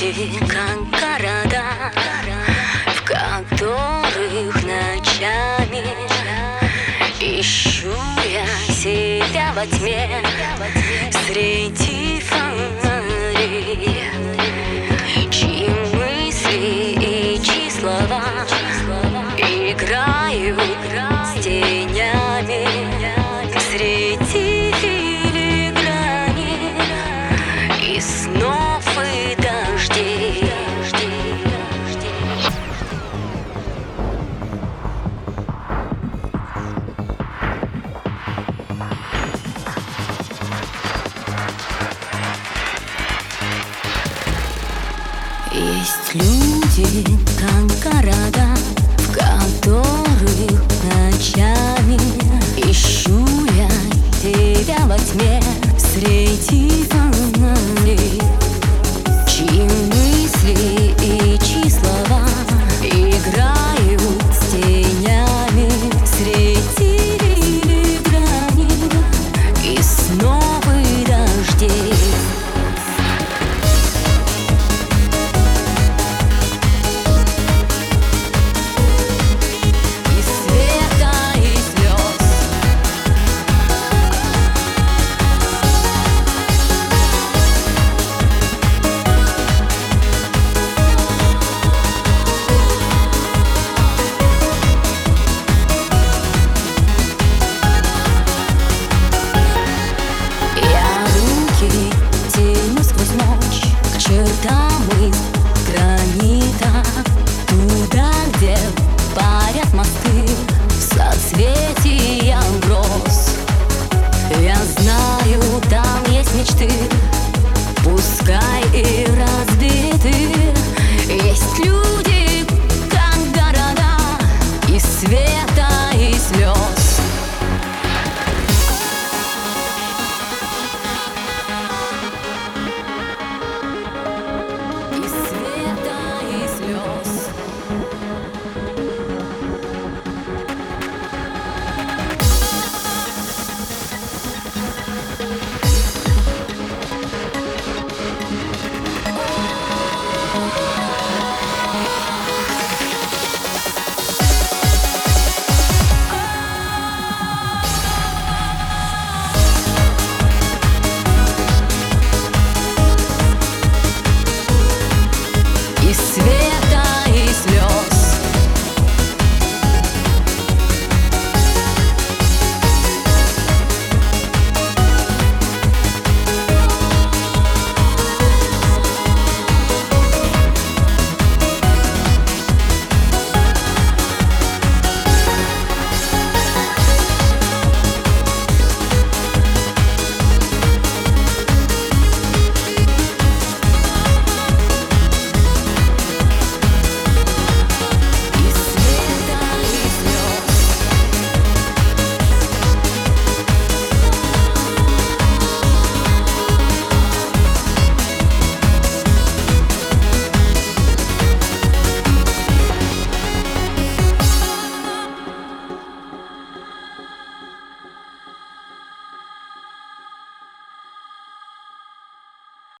люди, как В которых ночами Ищу я себя во тьме. Среди фонарей Чьи мысли и чьи слова Играют Есть люди, как города, в которых ночами Ищу я света.